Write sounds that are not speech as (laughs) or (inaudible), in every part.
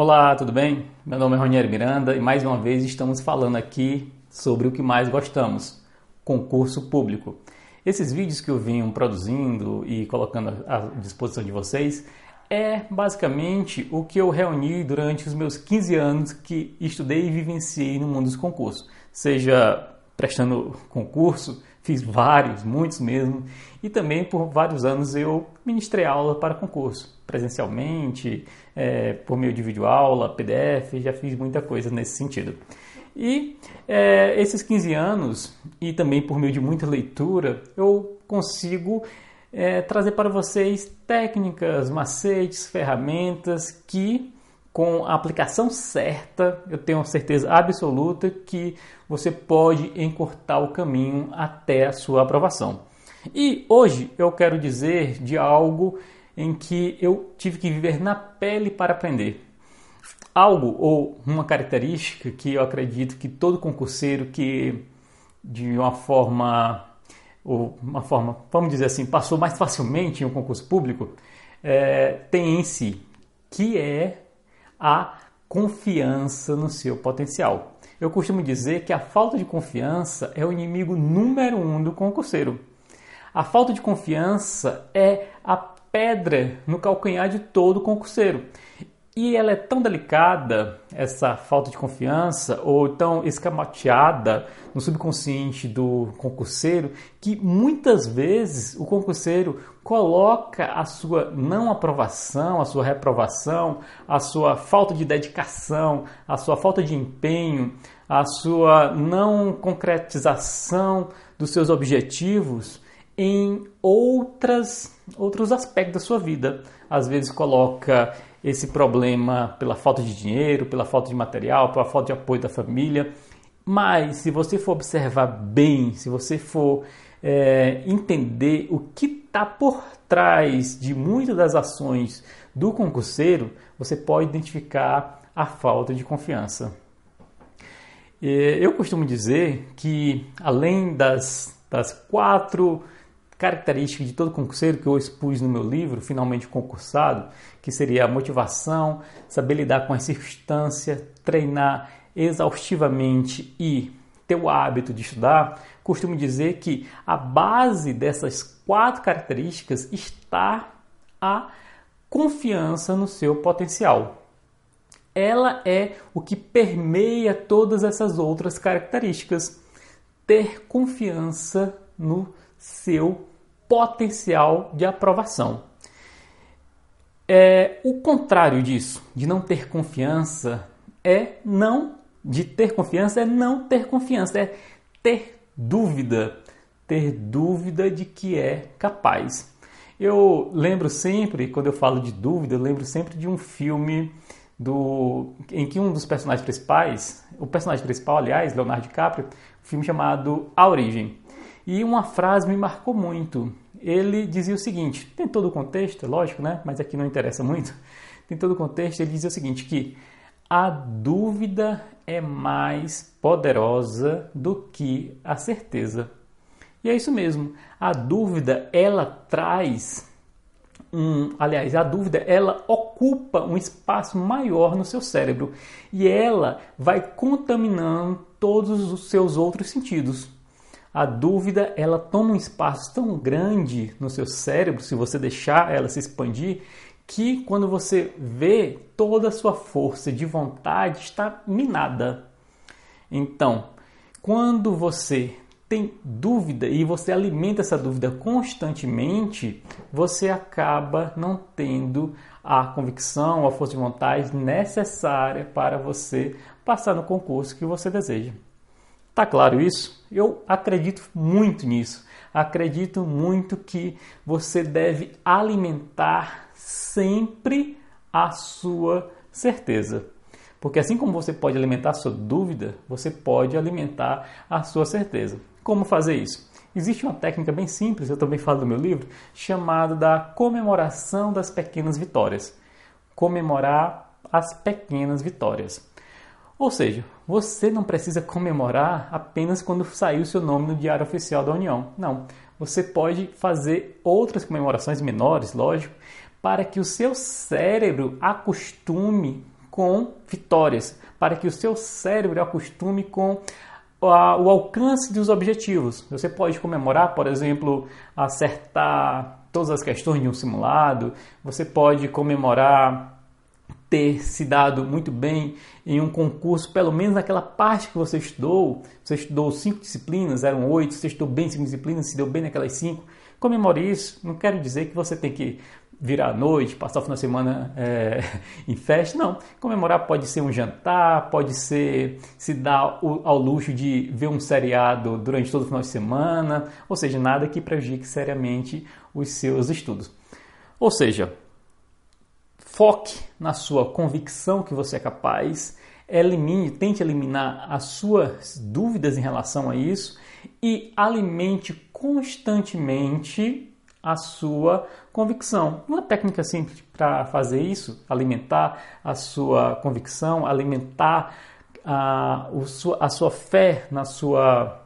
Olá, tudo bem? Meu nome é Ronieri Miranda e mais uma vez estamos falando aqui sobre o que mais gostamos, concurso público. Esses vídeos que eu venho produzindo e colocando à disposição de vocês é basicamente o que eu reuni durante os meus 15 anos que estudei e vivenciei no mundo dos concursos, seja prestando concurso, fiz vários, muitos mesmo, e também por vários anos eu ministrei aula para concurso, presencialmente, é, por meio de videoaula, PDF, já fiz muita coisa nesse sentido. E é, esses 15 anos, e também por meio de muita leitura, eu consigo é, trazer para vocês técnicas, macetes, ferramentas que com a aplicação certa, eu tenho certeza absoluta que você pode encurtar o caminho até a sua aprovação. E hoje eu quero dizer de algo em que eu tive que viver na pele para aprender. Algo ou uma característica que eu acredito que todo concurseiro que de uma forma ou uma forma, vamos dizer assim, passou mais facilmente em um concurso público, é, tem em si, que é a confiança no seu potencial. Eu costumo dizer que a falta de confiança é o inimigo número um do concurseiro. A falta de confiança é a pedra no calcanhar de todo concurseiro. E ela é tão delicada, essa falta de confiança, ou tão escamoteada no subconsciente do concurseiro, que muitas vezes o concurseiro coloca a sua não aprovação, a sua reprovação, a sua falta de dedicação, a sua falta de empenho, a sua não concretização dos seus objetivos em outras, outros aspectos da sua vida. Às vezes coloca esse problema pela falta de dinheiro, pela falta de material, pela falta de apoio da família. Mas se você for observar bem, se você for é, entender o que está por trás de muitas das ações do concurseiro, você pode identificar a falta de confiança. Eu costumo dizer que, além das, das quatro característica de todo concurseiro que eu expus no meu livro, Finalmente Concursado, que seria a motivação, saber lidar com as circunstâncias, treinar exaustivamente e ter o hábito de estudar, costumo dizer que a base dessas quatro características está a confiança no seu potencial. Ela é o que permeia todas essas outras características. Ter confiança no seu potencial de aprovação. É, o contrário disso, de não ter confiança, é não de ter confiança é não ter confiança, é ter dúvida, ter dúvida de que é capaz. Eu lembro sempre, quando eu falo de dúvida, eu lembro sempre de um filme do em que um dos personagens principais, o personagem principal, aliás, Leonardo DiCaprio, um filme chamado A Origem. E uma frase me marcou muito. Ele dizia o seguinte: tem todo o contexto, é lógico, né? Mas aqui não interessa muito. Tem todo o contexto. Ele dizia o seguinte: que a dúvida é mais poderosa do que a certeza. E é isso mesmo. A dúvida ela traz um, aliás, a dúvida ela ocupa um espaço maior no seu cérebro e ela vai contaminando todos os seus outros sentidos. A dúvida, ela toma um espaço tão grande no seu cérebro, se você deixar ela se expandir, que quando você vê toda a sua força de vontade está minada. Então, quando você tem dúvida e você alimenta essa dúvida constantemente, você acaba não tendo a convicção, a força de vontade necessária para você passar no concurso que você deseja. Tá claro isso? Eu acredito muito nisso. Acredito muito que você deve alimentar sempre a sua certeza. Porque assim como você pode alimentar a sua dúvida, você pode alimentar a sua certeza. Como fazer isso? Existe uma técnica bem simples, eu também falo no meu livro, chamada da comemoração das pequenas vitórias. Comemorar as pequenas vitórias. Ou seja, você não precisa comemorar apenas quando sair o seu nome no Diário Oficial da União. Não. Você pode fazer outras comemorações menores, lógico, para que o seu cérebro acostume com vitórias, para que o seu cérebro acostume com o alcance dos objetivos. Você pode comemorar, por exemplo, acertar todas as questões de um simulado, você pode comemorar ter se dado muito bem em um concurso, pelo menos naquela parte que você estudou, você estudou cinco disciplinas, eram oito, você estudou bem cinco disciplinas, se deu bem naquelas cinco, comemore isso. Não quero dizer que você tem que virar à noite, passar o final de semana é, (laughs) em festa, não. Comemorar pode ser um jantar, pode ser se dar ao luxo de ver um seriado durante todo o final de semana, ou seja, nada que prejudique seriamente os seus estudos. Ou seja, Foque na sua convicção que você é capaz, elimine, tente eliminar as suas dúvidas em relação a isso e alimente constantemente a sua convicção. Uma técnica simples para fazer isso, alimentar a sua convicção, alimentar a, a sua fé na sua,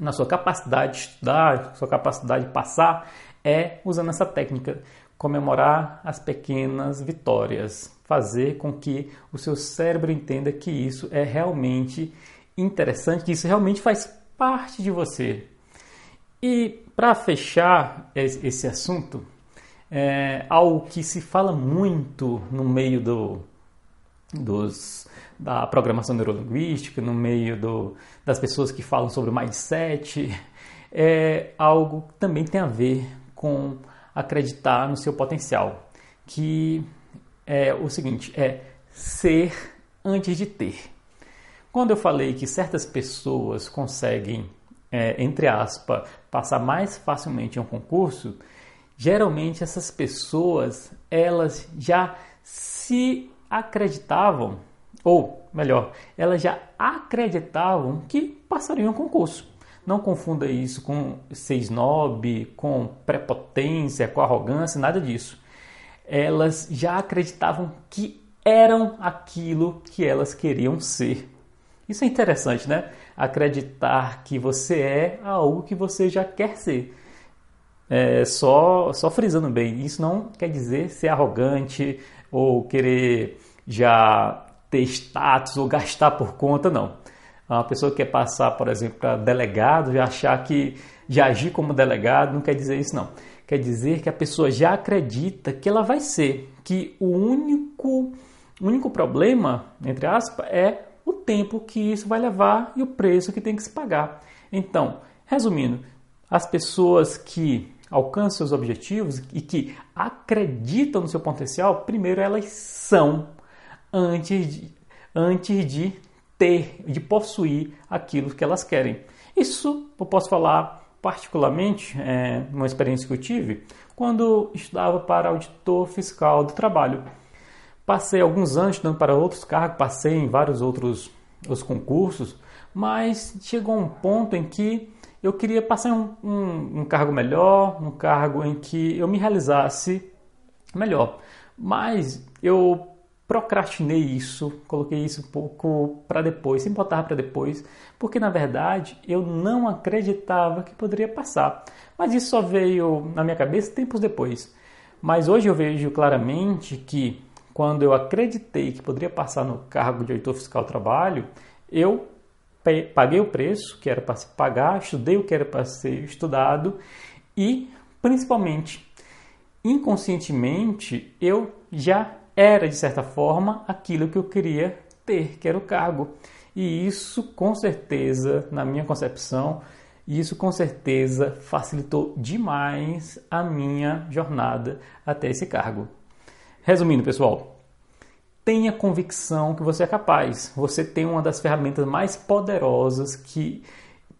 na sua capacidade de estudar, sua capacidade de passar, é usando essa técnica comemorar as pequenas vitórias, fazer com que o seu cérebro entenda que isso é realmente interessante, que isso realmente faz parte de você. E para fechar esse assunto, é algo que se fala muito no meio do, dos, da programação neurolinguística, no meio do, das pessoas que falam sobre mindset, é algo que também tem a ver com acreditar no seu potencial, que é o seguinte, é ser antes de ter. Quando eu falei que certas pessoas conseguem, é, entre aspas, passar mais facilmente em um concurso, geralmente essas pessoas elas já se acreditavam, ou melhor, elas já acreditavam que passariam um concurso. Não confunda isso com ser snob, com prepotência, com arrogância, nada disso. Elas já acreditavam que eram aquilo que elas queriam ser. Isso é interessante, né? Acreditar que você é algo que você já quer ser. É, só, só frisando bem, isso não quer dizer ser arrogante ou querer já ter status ou gastar por conta, não. Uma pessoa que quer passar, por exemplo, para delegado, já achar que já agir como delegado, não quer dizer isso não. Quer dizer que a pessoa já acredita que ela vai ser, que o único, único problema, entre aspas, é o tempo que isso vai levar e o preço que tem que se pagar. Então, resumindo, as pessoas que alcançam seus objetivos e que acreditam no seu potencial, primeiro elas são antes de, antes de ter, de possuir aquilo que elas querem. Isso eu posso falar particularmente, é, uma experiência que eu tive, quando estudava para auditor fiscal do trabalho. Passei alguns anos estudando para outros cargos, passei em vários outros os concursos, mas chegou um ponto em que eu queria passar um, um, um cargo melhor, um cargo em que eu me realizasse melhor. Mas eu procrastinei isso, coloquei isso um pouco para depois, sem botar para depois, porque na verdade eu não acreditava que poderia passar. Mas isso só veio na minha cabeça tempos depois. Mas hoje eu vejo claramente que quando eu acreditei que poderia passar no cargo de auditor fiscal do trabalho, eu paguei o preço que era para se pagar, estudei o que era para ser estudado e, principalmente, inconscientemente, eu já era, de certa forma, aquilo que eu queria ter, que era o cargo. E isso, com certeza, na minha concepção, isso com certeza facilitou demais a minha jornada até esse cargo. Resumindo, pessoal, tenha convicção que você é capaz. Você tem uma das ferramentas mais poderosas que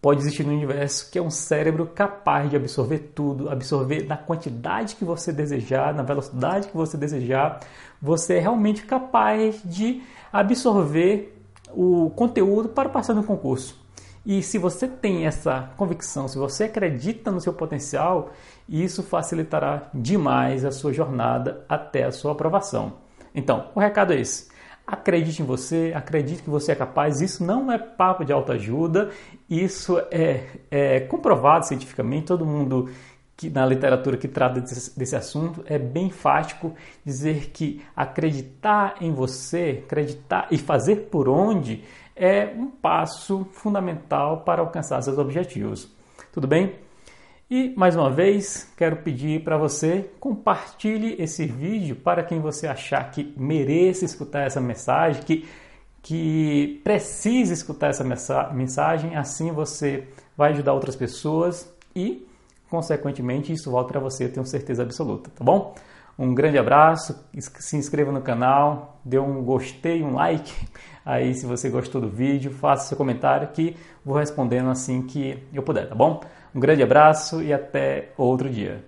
pode existir no universo, que é um cérebro capaz de absorver tudo, absorver na quantidade que você desejar, na velocidade que você desejar. Você é realmente capaz de absorver o conteúdo para passar no concurso. E se você tem essa convicção, se você acredita no seu potencial, isso facilitará demais a sua jornada até a sua aprovação. Então, o recado é esse. Acredite em você, acredite que você é capaz. Isso não é papo de autoajuda, isso é, é comprovado cientificamente. Todo mundo que na literatura que trata desse, desse, assunto é bem fático dizer que acreditar em você, acreditar e fazer por onde é um passo fundamental para alcançar seus objetivos. Tudo bem? E mais uma vez, quero pedir para você compartilhe esse vídeo para quem você achar que mereça escutar essa mensagem, que, que precisa escutar essa mensagem, assim você vai ajudar outras pessoas e, consequentemente, isso volta para você, tenho certeza absoluta, tá bom? Um grande abraço, se inscreva no canal, dê um gostei, um like (laughs) aí se você gostou do vídeo, faça seu comentário que vou respondendo assim que eu puder, tá bom? Um grande abraço e até outro dia.